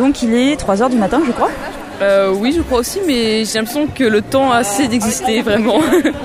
Donc il est 3h du matin, je crois. Euh, oui, je crois aussi, mais j'ai l'impression que le temps a assez d'exister vraiment.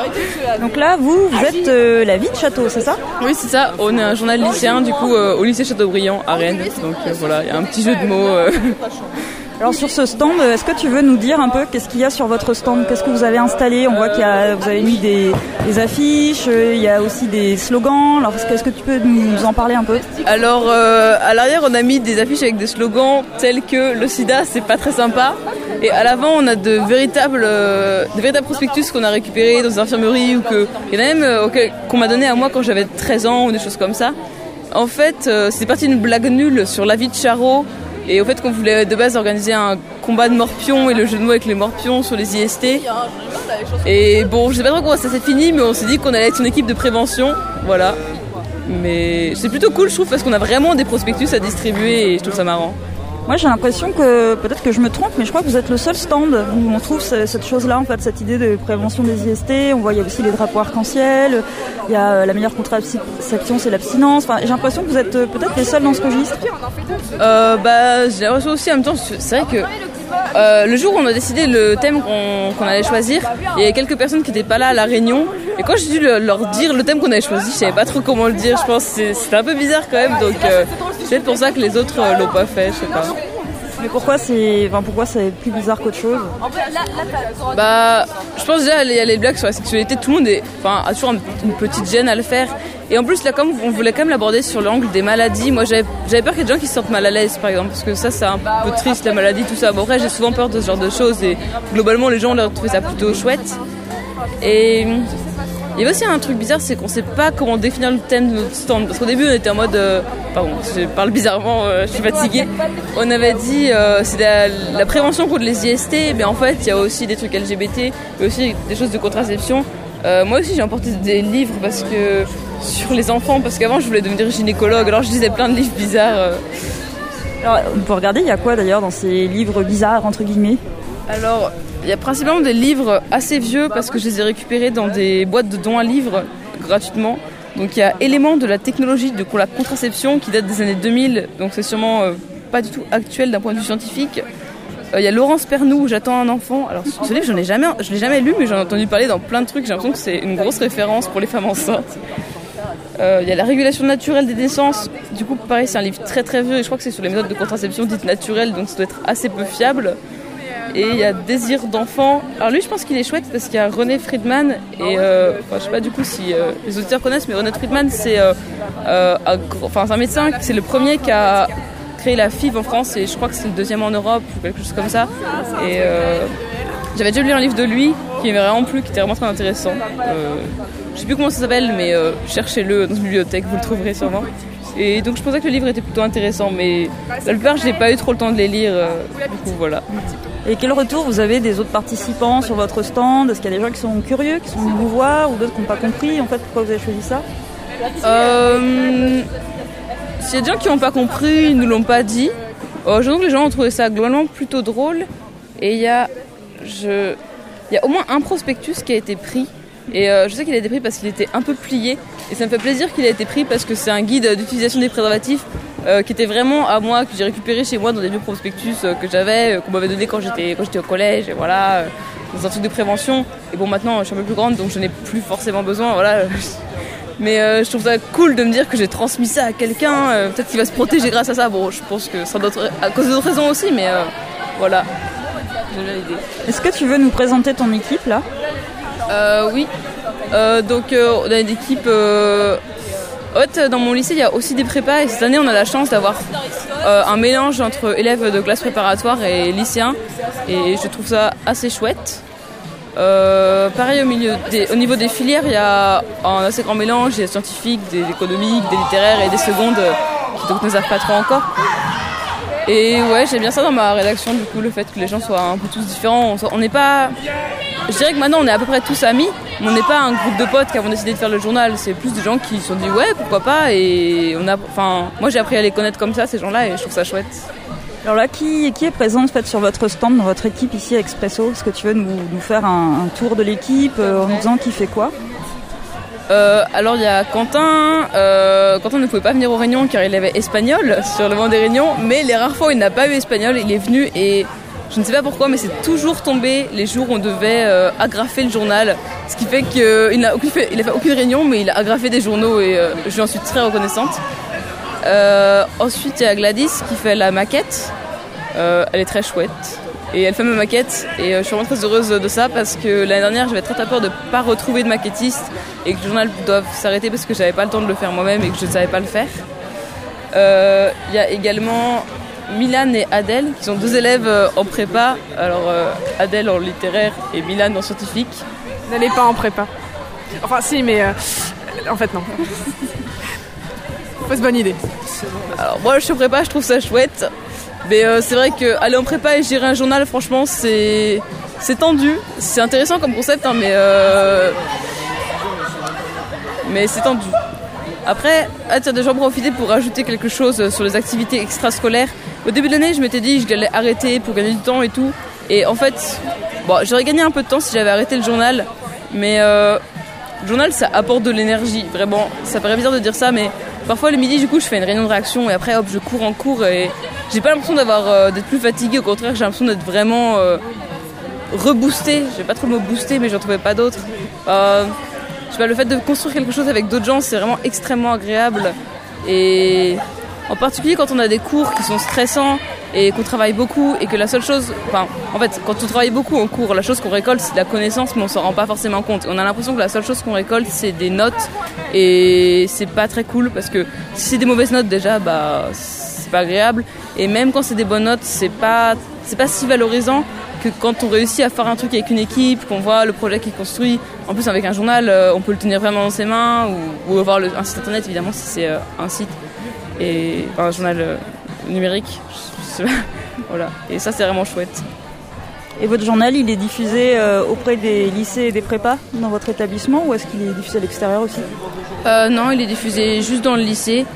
Donc là, vous, vous êtes euh, la vie de château, c'est ça? Oui, c'est ça. On est un journal lycéen, du coup, euh, au lycée Châteaubriand à Rennes. Donc euh, voilà, il y a un petit jeu de mots. Euh. Alors sur ce stand, est-ce que tu veux nous dire un peu qu'est-ce qu'il y a sur votre stand? Qu'est-ce que vous avez installé? On voit qu'il y a, vous avez mis des, affiches, euh, il y a aussi des slogans. Alors est-ce que tu peux nous en parler un peu? Alors, euh, à l'arrière, on a mis des affiches avec des slogans tels que le sida, c'est pas très sympa. Et à l'avant, on a de véritables, euh, prospectus qu'on a récupérés dans des infirmeries ou que, il y en a même euh, qu'on m'a donné à moi quand j'avais 13 ans ou des choses comme ça. En fait, euh, c'est parti d'une blague nulle sur la vie de Charo et au fait qu'on voulait de base organiser un combat de morpions et le jeu de mots avec les morpions sur les IST. Et bon, je sais pas trop comment ça s'est fini, mais on s'est dit qu'on allait être une équipe de prévention, voilà. Mais c'est plutôt cool, je trouve, parce qu'on a vraiment des prospectus à distribuer et je trouve ça marrant. Moi j'ai l'impression que peut-être que je me trompe, mais je crois que vous êtes le seul stand où on trouve ce- cette chose-là, en fait, cette idée de prévention des IST. On voit il y a aussi les drapeaux arc-en-ciel, il y a euh, la meilleure contraception, c'est l'abstinence. Enfin, j'ai l'impression que vous êtes euh, peut-être les seuls dans ce registre. Euh, bah, j'ai l'impression aussi en même temps, c'est vrai que euh, le jour où on a décidé le thème qu'on allait choisir, il y avait quelques personnes qui n'étaient pas là à la réunion. Et quand j'ai dû le- leur dire le thème qu'on avait choisi, je savais pas trop comment le dire. Je pense c'était un peu bizarre quand même. Donc euh, c'est peut-être pour ça que les autres euh, l'ont pas fait, je sais pas. Mais pourquoi c'est, enfin, pourquoi c'est plus bizarre qu'autre chose? Bah, je pense déjà il y a les blagues sur la sexualité, tout le monde est, enfin, a toujours une petite gêne à le faire. Et en plus là, comme on voulait quand même l'aborder sur l'angle des maladies, moi j'avais peur qu'il y ait des gens qui se sentent mal à l'aise, par exemple, parce que ça c'est un peu triste la maladie, tout ça. Bon après j'ai souvent peur de ce genre de choses et globalement les gens leur trouvé ça plutôt chouette. Et il y avait aussi un truc bizarre, c'est qu'on sait pas comment définir le thème de notre stand. Parce qu'au début, on était en mode. euh, pardon, je parle bizarrement, euh, je suis fatiguée. On avait dit euh, c'est la, la prévention contre les IST, mais en fait, il y a aussi des trucs LGBT, mais aussi des choses de contraception. Euh, moi aussi, j'ai emporté des livres parce que sur les enfants, parce qu'avant, je voulais devenir gynécologue, alors je lisais plein de livres bizarres. euh. Alors, on peut regarder, il y a quoi d'ailleurs dans ces livres bizarres entre guillemets? Alors, il y a principalement des livres assez vieux parce que je les ai récupérés dans des boîtes de dons à livres gratuitement. Donc il y a Éléments de la technologie de la contraception qui date des années 2000, donc c'est sûrement euh, pas du tout actuel d'un point de vue scientifique. Euh, Il y a Laurence Pernou, J'attends un enfant. Alors ce livre, j'en ai jamais, je l'ai jamais lu, mais j'en ai entendu parler dans plein de trucs. J'ai l'impression que c'est une grosse référence pour les femmes enceintes. Euh, Il y a la régulation naturelle des naissances. Du coup, pareil, c'est un livre très très vieux et je crois que c'est sur les méthodes de contraception dites naturelles, donc ça doit être assez peu fiable. Et il y a Désir d'enfant. Alors lui, je pense qu'il est chouette parce qu'il y a René Friedman et euh, enfin, je sais pas du coup si euh, les auditeurs connaissent, mais René Friedman, c'est euh, un, un médecin, c'est le premier qui a créé la FIV en France et je crois que c'est le deuxième en Europe ou quelque chose comme ça. Et j'avais déjà lu un livre de lui qui m'avait vraiment plu, qui était vraiment très intéressant. Je sais plus comment ça s'appelle, mais euh, cherchez-le dans une bibliothèque, vous le trouverez sûrement. Et donc je pensais que le livre était plutôt intéressant, mais la plupart, j'ai pas eu trop le temps de les lire. euh, du coup, voilà. Et quel retour vous avez des autres participants sur votre stand? Est-ce qu'il y a des gens qui sont curieux, qui sont venus vous voir, ou d'autres qui n'ont pas compris? En fait pourquoi vous avez choisi ça? Euh, S'il y a des gens qui n'ont pas compris, ils nous l'ont pas dit. Euh, je trouve que les gens ont trouvé ça globalement plutôt drôle. Et il y a, je, il y a au moins un prospectus qui a été pris. Et euh, je sais qu'il a été pris parce qu'il était un peu plié. Et ça me fait plaisir qu'il ait été pris parce que c'est un guide d'utilisation des préservatifs euh, qui était vraiment à moi, que j'ai récupéré chez moi dans des vieux prospectus euh, que j'avais, qu'on m'avait donné quand j'étais au collège. Et voilà, dans un truc de prévention. Et bon, maintenant, je suis un peu plus grande, donc je n'ai plus forcément besoin. Voilà. Mais je trouve ça cool de me dire que j'ai transmis ça à quelqu'un. Peut-être qu'il va se protéger grâce à ça. Bon, je pense que c'est à cause d'autres raisons aussi, mais voilà. J'ai bien l'idée. Est-ce que tu veux nous présenter ton équipe là? Euh, oui. Euh, donc euh, on a une équipe euh, haute. Dans mon lycée, il y a aussi des prépas et cette année, on a la chance d'avoir un mélange entre élèves de classe préparatoire et lycéens. Et je trouve ça assez chouette. Pareil au, niveau des filières, il y a un assez grand mélange, des scientifiques, des économiques, des littéraires et des secondes qui donc ne savent pas trop encore. Et ouais, j'aime bien ça dans ma rédaction, du coup, le fait que les gens soient un peu tous différents. On n'est pas. Je dirais que maintenant on est à peu près tous amis, on n'est pas un groupe de potes qui avons décidé de faire le journal. C'est plus des gens qui se sont dit ouais, pourquoi pas. Et on a. Enfin, moi j'ai appris à les connaître comme ça, ces gens-là, et je trouve ça chouette. Alors là, qui, qui est présent en fait, sur votre stand, dans votre équipe ici à Expresso? Est-ce que tu veux nous, nous faire un, un tour de l'équipe euh, en nous disant qui fait quoi? Euh, alors il y a Quentin. Euh, Quentin ne pouvait pas venir aux réunions car il avait espagnol sur le moment des réunions, mais les rares fois où il n'a pas eu espagnol, il est venu et je ne sais pas pourquoi, mais c'est toujours tombé les jours où on devait euh, agrafer le journal. Ce qui fait qu'il n'a fait, il a fait aucune réunion, mais il a agrafé des journaux et je lui en suis très reconnaissante. ensuite, il y a Gladys qui fait la maquette. elle est très chouette. Et elle fait ma maquette et je suis vraiment très heureuse de ça parce que l'année dernière j'avais très très peur de ne pas retrouver de maquettiste et que le journal doive s'arrêter parce que j'avais pas le temps de le faire moi-même et que je ne savais pas le faire. Euh, il y a également Milan et Adèle qui sont deux élèves euh, en prépa. Alors euh, Adèle en littéraire et Milan en scientifique. N'allez pas en prépa. Enfin si mais en fait non. Fausse bonne idée. Alors moi je suis prépa, je trouve ça chouette. Mais c'est vrai qu'aller en prépa et gérer un journal, franchement, c'est c'est tendu. C'est intéressant comme concept, hein, mais mais c'est tendu. Après, tiens, déjà profiter pour rajouter quelque chose sur les activités extrascolaires. Au début de l'année, je m'étais dit que j'allais arrêter pour gagner du temps et tout. Et en fait, bon, j'aurais gagné un peu de temps si j'avais arrêté le journal. Mais euh, le journal, ça apporte de l'énergie. Vraiment, ça paraît bizarre de dire ça, mais parfois le midi, du coup, je fais une réunion de réaction et après, hop, je cours en cours et j'ai pas l'impression d'avoir euh, d'être plus fatigué. Au contraire, j'ai l'impression d'être vraiment euh, reboosté. J'ai pas trop le mot booster, mais j'en trouvais pas le fait de construire quelque chose avec d'autres gens, c'est vraiment extrêmement agréable. Et en particulier quand on a des cours qui sont stressants et qu'on travaille beaucoup et que la seule chose, enfin, en fait, quand on travaille beaucoup en cours, la chose qu'on récolte, c'est de la connaissance, mais on s'en rend pas forcément compte. On a l'impression que la seule chose qu'on récolte, c'est des notes et c'est pas très cool parce que si c'est des mauvaises notes, déjà, bah, c'est pas agréable. Et même quand c'est des bonnes notes, c'est pas, c'est pas si valorisant que quand on réussit à faire un truc avec une équipe, qu'on voit le projet qui est construit, en plus avec un journal, euh, on peut le tenir vraiment dans ses mains ou, avoir un site internet évidemment si c'est euh, un site et un journal euh, numérique. voilà. Et ça c'est vraiment chouette. Et votre journal, il est diffusé auprès des lycées et des prépas dans votre établissement ou est-ce qu'il est diffusé à l'extérieur aussi? Non, il est diffusé juste dans le lycée.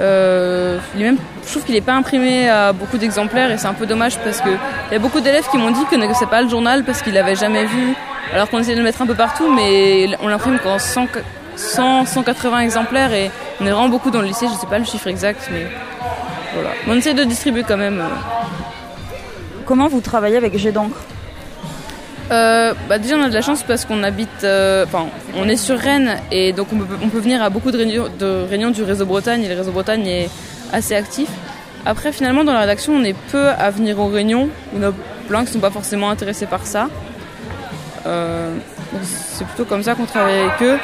Euh, je trouve qu'il n'est pas imprimé à beaucoup d'exemplaires et c'est un peu dommage parce qu'il y a beaucoup d'élèves qui m'ont dit que connaissaient pas le journal parce qu'ils l'avaient jamais vu. Alors qu'on essaie de le mettre un peu partout, mais on l'imprime qu'en 100, 180 exemplaires et on est vraiment beaucoup dans le lycée. Je ne sais pas le chiffre exact, mais on essaie de distribuer quand même. Comment vous travaillez avec Jet d'encre euh, bah déjà on a de la chance parce qu'on habite, euh, enfin on est sur Rennes et donc on peut, on peut venir à beaucoup de réunions, de réunions, du réseau Bretagne et le réseau Bretagne est assez actif. Après finalement dans la rédaction on est peu à venir aux réunions, en a plein qui ne sont pas forcément intéressés par ça. Euh, c'est plutôt comme ça qu'on travaille avec eux.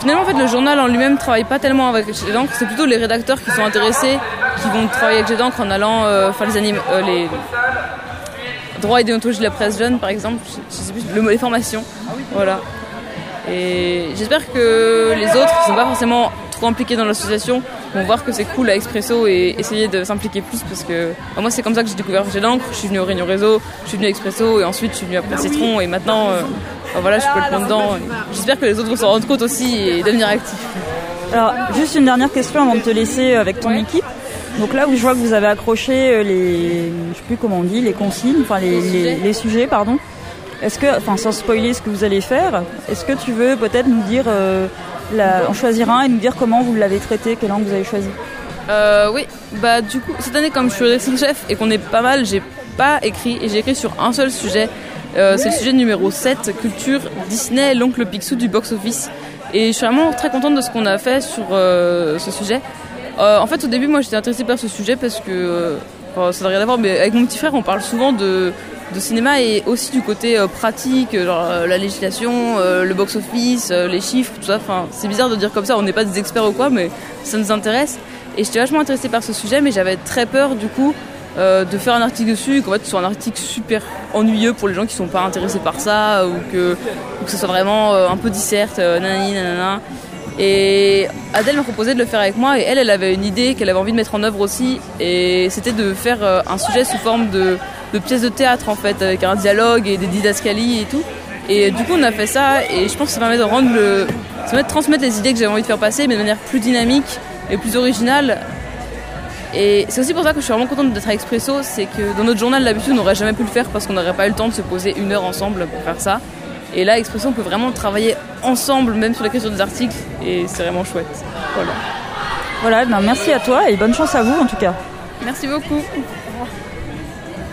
finalement en fait le journal en lui-même travaille pas tellement avec Jet d'encre, c'est plutôt les rédacteurs qui sont intéressés qui vont travailler avec Jet d'encre en allant faire les, anim les droit et déontologie de la presse jeune, par exemple, je, sais plus, le, les formations. Voilà. Et j'espère que les autres, qui sont pas forcément trop impliqués dans l'association, vont voir que c'est cool à Expresso et essayer de s'impliquer plus parce que bah, moi c'est comme ça que j'ai découvert J'ai d'encre, je suis venu au Réunion Réseau, je suis venu à Expresso et ensuite je suis venu à Citron et maintenant euh, bah, voilà, je suis complètement dedans. J'espère que les autres vont s'en rendre compte aussi et devenir actifs. Alors juste une dernière question avant de te laisser avec ton équipe. Donc là où je vois que vous avez accroché euh, les, je sais plus comment on dit, les consignes, enfin les, sujets. pardon. Est-ce que, enfin sans spoiler ce que vous allez faire, est-ce que tu veux peut-être nous dire, euh, en choisir un et nous dire comment vous l'avez traité, quelle langue vous avez choisi? Euh, Oui, bah du coup cette année comme je suis rédactrice chef et qu'on est pas mal, j'ai pas écrit et j'ai écrit sur un seul sujet. c'est le sujet numéro 7, culture Disney, l'oncle Picsou du box-office. Et je suis vraiment très contente de ce qu'on a fait sur ce sujet. Euh, en fait, au début, moi, j'étais intéressée par ce sujet parce que euh, ça n'a rien à voir, mais avec mon petit frère, on parle souvent de, cinéma et aussi du côté euh, pratique, genre la législation, le box-office, les chiffres, tout ça. Enfin, c'est bizarre de dire comme ça, on n'est pas des experts ou quoi, mais ça nous intéresse. Et j'étais vachement intéressée par ce sujet, mais j'avais très peur du coup de faire un article dessus, qu'en fait ce soit un article super ennuyeux pour les gens qui sont pas intéressés par ça, ou que, ou que ce soit vraiment un peu disserte, nanani, nanana. Et Adèle m'a proposé de le faire avec moi et elle, elle avait une idée qu'elle avait envie de mettre en œuvre aussi et c'était de faire euh, un sujet sous forme de, de pièce de théâtre en fait, avec un dialogue et des didascalies et tout. Et du coup, on a fait ça et je pense que ça permet de rendre le, ça permet de transmettre les idées que j'avais envie de faire passer, mais de manière plus dynamique et plus originale. Et c'est aussi pour ça que je suis vraiment contente d'être à Expresso, c'est que dans notre journal d'habitude on n'aurait jamais pu le faire parce qu'on n'aurait pas eu le temps de se poser une heure ensemble pour faire ça. Et là, Expression peut vraiment travailler ensemble, même sur l'écriture des articles, et c'est vraiment chouette. Voilà. Voilà, ben merci à toi et bonne chance à vous en tout cas. Merci beaucoup.